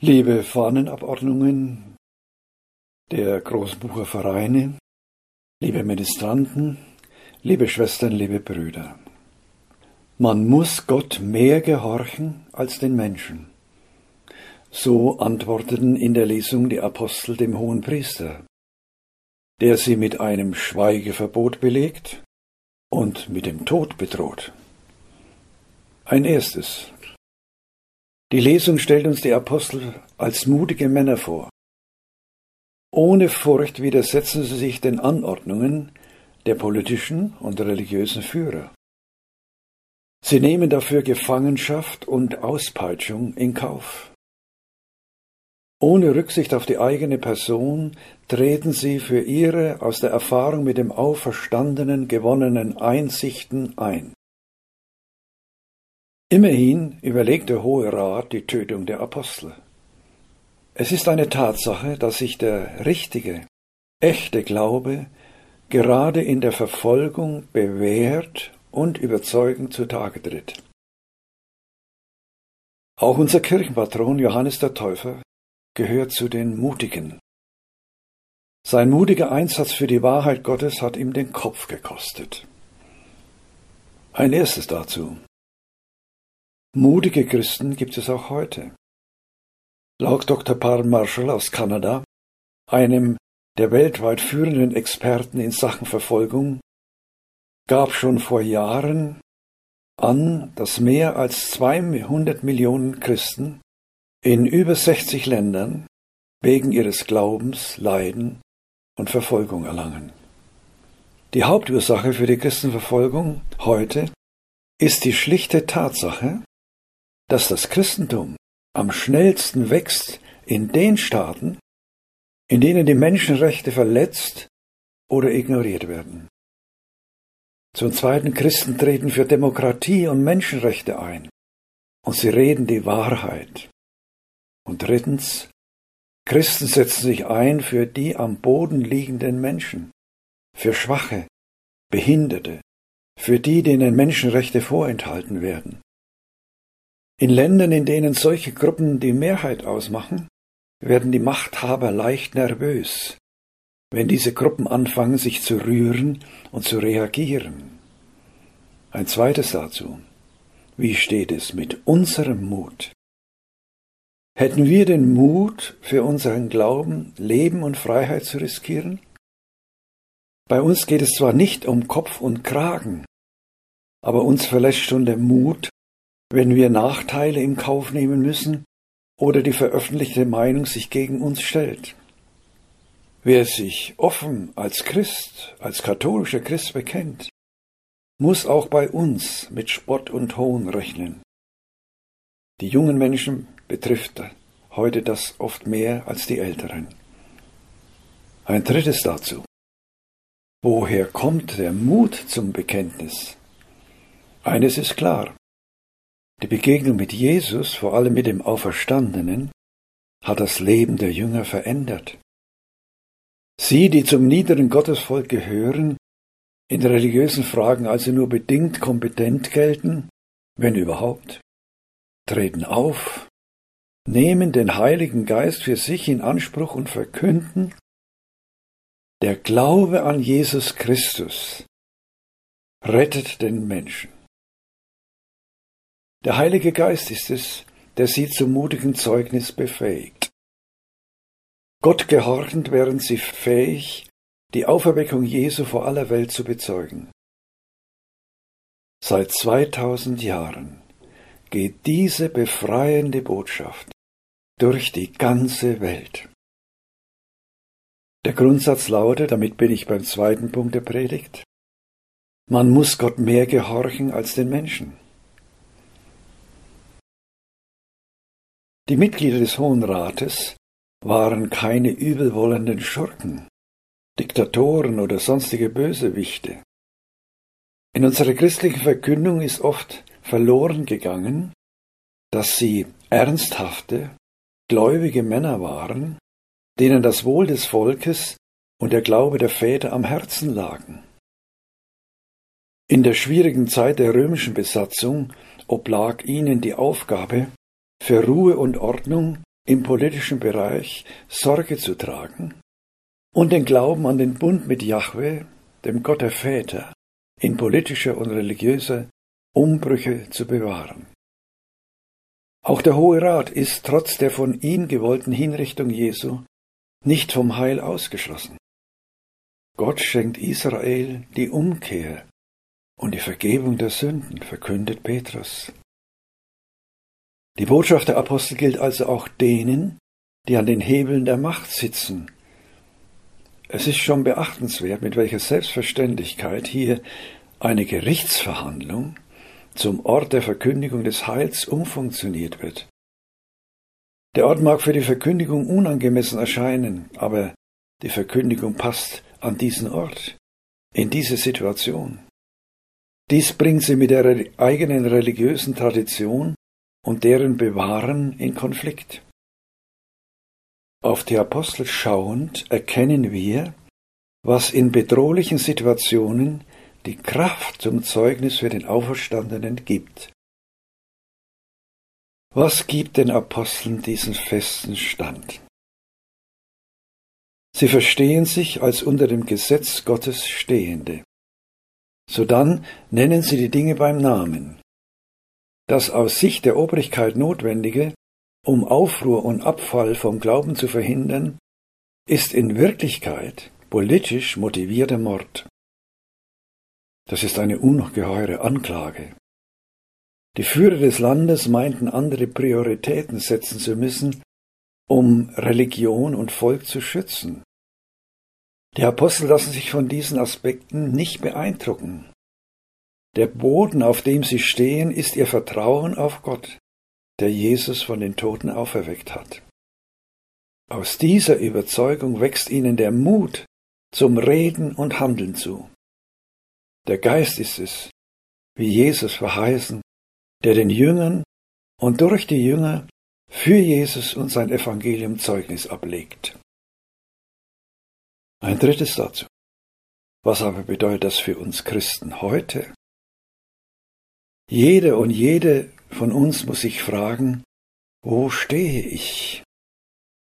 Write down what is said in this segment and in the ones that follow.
Liebe Fahnenabordnungen der Großbucher Vereine, liebe Ministranten, liebe Schwestern, liebe Brüder. Man muss Gott mehr gehorchen als den Menschen. So antworteten in der Lesung die Apostel dem hohen Priester, der sie mit einem Schweigeverbot belegt und mit dem Tod bedroht. Ein erstes. Die Lesung stellt uns die Apostel als mutige Männer vor. Ohne Furcht widersetzen sie sich den Anordnungen der politischen und religiösen Führer. Sie nehmen dafür Gefangenschaft und Auspeitschung in Kauf. Ohne Rücksicht auf die eigene Person treten sie für ihre aus der Erfahrung mit dem Auferstandenen gewonnenen Einsichten ein. Immerhin überlegt der Hohe Rat die Tötung der Apostel. Es ist eine Tatsache, dass sich der richtige, echte Glaube gerade in der Verfolgung bewährt und überzeugend zutage tritt. Auch unser Kirchenpatron Johannes der Täufer gehört zu den Mutigen. Sein mutiger Einsatz für die Wahrheit Gottes hat ihm den Kopf gekostet. Ein erstes dazu. Mutige Christen gibt es auch heute. Laut Dr. Paul Marshall aus Kanada, einem der weltweit führenden Experten in Sachen Verfolgung, gab schon vor Jahren an, dass mehr als 200 Millionen Christen in über 60 Ländern wegen ihres Glaubens Leiden und Verfolgung erlangen. Die Hauptursache für die Christenverfolgung heute ist die schlichte Tatsache, dass das Christentum am schnellsten wächst in den Staaten, in denen die Menschenrechte verletzt oder ignoriert werden. Zum Zweiten, Christen treten für Demokratie und Menschenrechte ein und sie reden die Wahrheit. Und drittens, Christen setzen sich ein für die am Boden liegenden Menschen, für Schwache, Behinderte, für die, denen Menschenrechte vorenthalten werden. In Ländern, in denen solche Gruppen die Mehrheit ausmachen, werden die Machthaber leicht nervös, wenn diese Gruppen anfangen, sich zu rühren und zu reagieren. Ein zweites dazu. Wie steht es mit unserem Mut? Hätten wir den Mut, für unseren Glauben Leben und Freiheit zu riskieren? Bei uns geht es zwar nicht um Kopf und Kragen, aber uns verlässt schon der Mut, wenn wir Nachteile in Kauf nehmen müssen oder die veröffentlichte Meinung sich gegen uns stellt. Wer sich offen als Christ, als katholischer Christ bekennt, muss auch bei uns mit Spott und Hohn rechnen. Die jungen Menschen betrifft heute das oft mehr als die Älteren. Ein drittes dazu. Woher kommt der Mut zum Bekenntnis? Eines ist klar. Die Begegnung mit Jesus, vor allem mit dem Auferstandenen, hat das Leben der Jünger verändert. Sie, die zum niederen Gottesvolk gehören, in religiösen Fragen also nur bedingt kompetent gelten, wenn überhaupt, treten auf, nehmen den Heiligen Geist für sich in Anspruch und verkünden, der Glaube an Jesus Christus rettet den Menschen. Der Heilige Geist ist es, der sie zum mutigen Zeugnis befähigt. Gott gehorchend wären sie fähig, die Auferweckung Jesu vor aller Welt zu bezeugen. Seit 2000 Jahren geht diese befreiende Botschaft durch die ganze Welt. Der Grundsatz lautet, damit bin ich beim zweiten Punkt der Predigt, man muss Gott mehr gehorchen als den Menschen. Die Mitglieder des Hohen Rates waren keine übelwollenden Schurken, Diktatoren oder sonstige Bösewichte. In unserer christlichen Verkündung ist oft verloren gegangen, dass sie ernsthafte, gläubige Männer waren, denen das Wohl des Volkes und der Glaube der Väter am Herzen lagen. In der schwierigen Zeit der römischen Besatzung oblag ihnen die Aufgabe, für Ruhe und Ordnung im politischen Bereich Sorge zu tragen und den Glauben an den Bund mit Jahwe, dem Gott der Väter, in politischer und religiöser Umbrüche zu bewahren. Auch der Hohe Rat ist trotz der von ihm gewollten Hinrichtung Jesu nicht vom Heil ausgeschlossen. Gott schenkt Israel die Umkehr und die Vergebung der Sünden, verkündet Petrus. Die Botschaft der Apostel gilt also auch denen, die an den Hebeln der Macht sitzen. Es ist schon beachtenswert, mit welcher Selbstverständlichkeit hier eine Gerichtsverhandlung zum Ort der Verkündigung des Heils umfunktioniert wird. Der Ort mag für die Verkündigung unangemessen erscheinen, aber die Verkündigung passt an diesen Ort, in diese Situation. Dies bringt sie mit der eigenen religiösen Tradition und deren Bewahren in Konflikt. Auf die Apostel schauend erkennen wir, was in bedrohlichen Situationen die Kraft zum Zeugnis für den Auferstandenen gibt. Was gibt den Aposteln diesen festen Stand? Sie verstehen sich als unter dem Gesetz Gottes Stehende. Sodann nennen sie die Dinge beim Namen. Das aus Sicht der Obrigkeit Notwendige, um Aufruhr und Abfall vom Glauben zu verhindern, ist in Wirklichkeit politisch motivierter Mord. Das ist eine ungeheure Anklage. Die Führer des Landes meinten andere Prioritäten setzen zu müssen, um Religion und Volk zu schützen. Die Apostel lassen sich von diesen Aspekten nicht beeindrucken. Der Boden, auf dem sie stehen, ist ihr Vertrauen auf Gott, der Jesus von den Toten auferweckt hat. Aus dieser Überzeugung wächst ihnen der Mut zum Reden und Handeln zu. Der Geist ist es, wie Jesus verheißen, der den Jüngern und durch die Jünger für Jesus und sein Evangelium Zeugnis ablegt. Ein drittes dazu. Was aber bedeutet das für uns Christen heute? Jede und jede von uns muss sich fragen, wo stehe ich?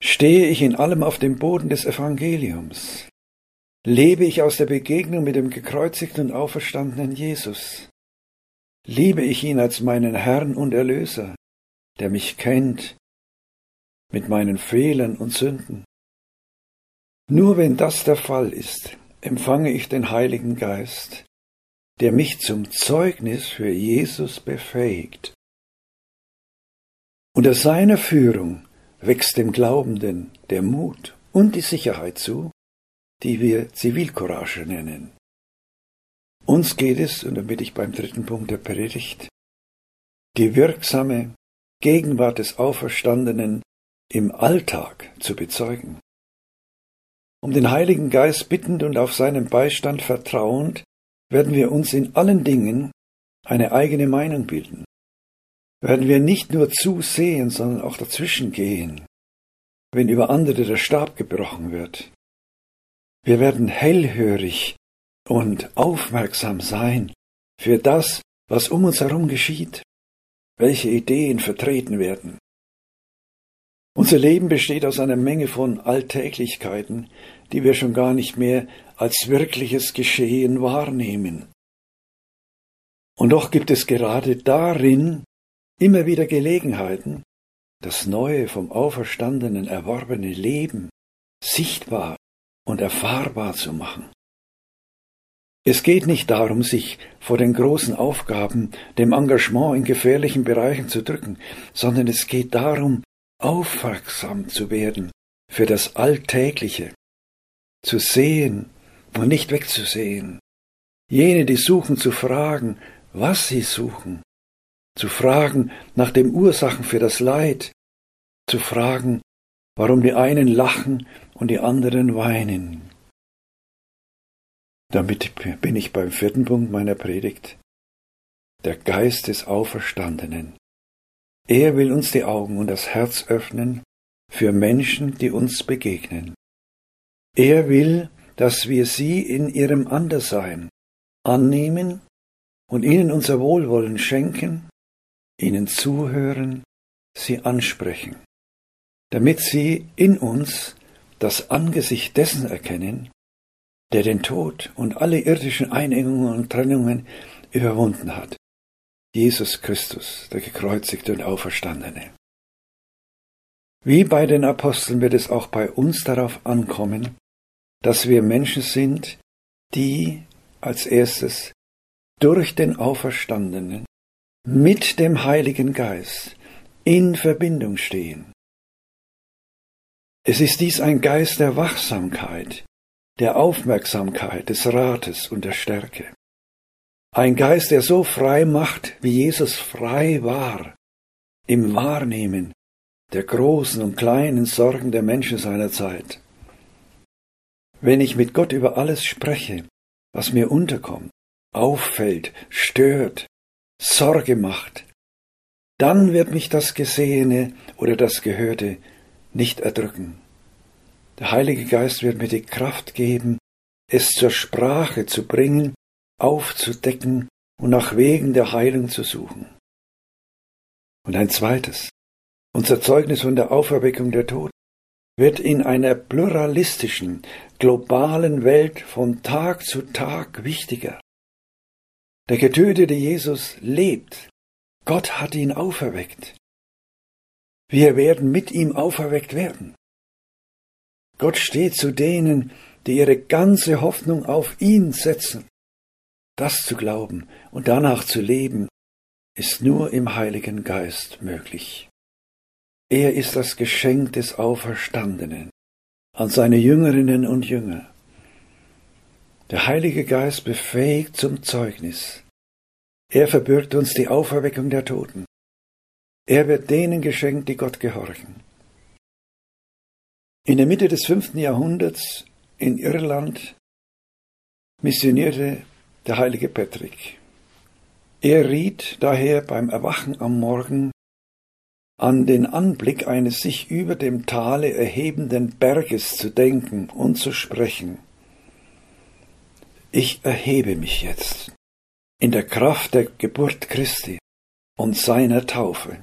Stehe ich in allem auf dem Boden des Evangeliums? Lebe ich aus der Begegnung mit dem gekreuzigten und auferstandenen Jesus? Liebe ich ihn als meinen Herrn und Erlöser, der mich kennt mit meinen Fehlern und Sünden? Nur wenn das der Fall ist, empfange ich den Heiligen Geist, der mich zum Zeugnis für Jesus befähigt. Unter seiner Führung wächst dem Glaubenden der Mut und die Sicherheit zu, die wir Zivilcourage nennen. Uns geht es, und damit ich beim dritten Punkt der Predigt, die wirksame Gegenwart des Auferstandenen im Alltag zu bezeugen. Um den Heiligen Geist bittend und auf seinen Beistand vertrauend, werden wir uns in allen Dingen eine eigene Meinung bilden. Werden wir nicht nur zusehen, sondern auch dazwischen gehen, wenn über andere der Stab gebrochen wird, wir werden hellhörig und aufmerksam sein für das, was um uns herum geschieht, welche Ideen vertreten werden. Unser Leben besteht aus einer Menge von Alltäglichkeiten, die wir schon gar nicht mehr als wirkliches Geschehen wahrnehmen. Und doch gibt es gerade darin immer wieder Gelegenheiten, das neue vom Auferstandenen erworbene Leben sichtbar und erfahrbar zu machen. Es geht nicht darum, sich vor den großen Aufgaben, dem Engagement in gefährlichen Bereichen zu drücken, sondern es geht darum, aufmerksam zu werden für das Alltägliche, zu sehen und nicht wegzusehen, jene, die suchen, zu fragen, was sie suchen, zu fragen nach den Ursachen für das Leid, zu fragen, warum die einen lachen und die anderen weinen. Damit bin ich beim vierten Punkt meiner Predigt. Der Geist des Auferstandenen. Er will uns die Augen und das Herz öffnen für Menschen, die uns begegnen. Er will, dass wir sie in ihrem Anderssein annehmen und ihnen unser Wohlwollen schenken, ihnen zuhören, sie ansprechen. damit sie in uns das Angesicht dessen erkennen, der den Tod und alle irdischen Einengungen und Trennungen überwunden hat. Jesus Christus, der gekreuzigte und auferstandene. Wie bei den Aposteln wird es auch bei uns darauf ankommen, dass wir Menschen sind, die als erstes durch den Auferstandenen mit dem Heiligen Geist in Verbindung stehen. Es ist dies ein Geist der Wachsamkeit, der Aufmerksamkeit, des Rates und der Stärke. Ein Geist, der so frei macht, wie Jesus frei war, im Wahrnehmen der großen und kleinen Sorgen der Menschen seiner Zeit. Wenn ich mit Gott über alles spreche, was mir unterkommt, auffällt, stört, Sorge macht, dann wird mich das Gesehene oder das Gehörte nicht erdrücken. Der Heilige Geist wird mir die Kraft geben, es zur Sprache zu bringen, aufzudecken und nach Wegen der Heilung zu suchen. Und ein zweites, unser Zeugnis von der Auferweckung der Toten wird in einer pluralistischen, globalen Welt von Tag zu Tag wichtiger. Der getötete Jesus lebt. Gott hat ihn auferweckt. Wir werden mit ihm auferweckt werden. Gott steht zu denen, die ihre ganze Hoffnung auf ihn setzen. Das zu glauben und danach zu leben, ist nur im Heiligen Geist möglich. Er ist das Geschenk des Auferstandenen an seine Jüngerinnen und Jünger. Der Heilige Geist befähigt zum Zeugnis. Er verbirgt uns die Auferweckung der Toten. Er wird denen geschenkt, die Gott gehorchen. In der Mitte des fünften Jahrhunderts in Irland missionierte der heilige Patrick. Er riet daher beim Erwachen am Morgen an den Anblick eines sich über dem Tale erhebenden Berges zu denken und zu sprechen. Ich erhebe mich jetzt in der Kraft der Geburt Christi und seiner Taufe,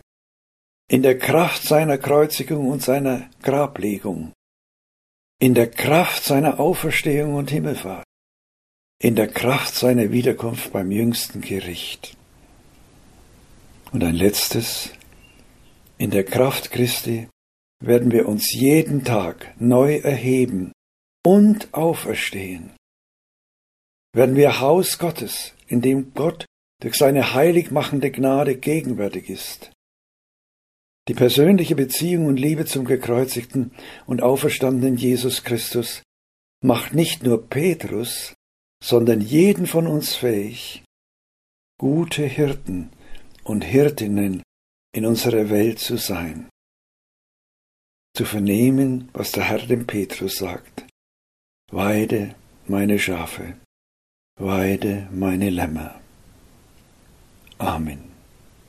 in der Kraft seiner Kreuzigung und seiner Grablegung, in der Kraft seiner Auferstehung und Himmelfahrt, in der Kraft seiner Wiederkunft beim jüngsten Gericht. Und ein letztes, in der Kraft Christi werden wir uns jeden Tag neu erheben und auferstehen. Werden wir Haus Gottes, in dem Gott durch seine heilig machende Gnade gegenwärtig ist. Die persönliche Beziehung und Liebe zum gekreuzigten und auferstandenen Jesus Christus macht nicht nur Petrus, sondern jeden von uns fähig, gute Hirten und Hirtinnen in unserer Welt zu sein, zu vernehmen, was der Herr dem Petrus sagt. Weide meine Schafe, weide meine Lämmer. Amen.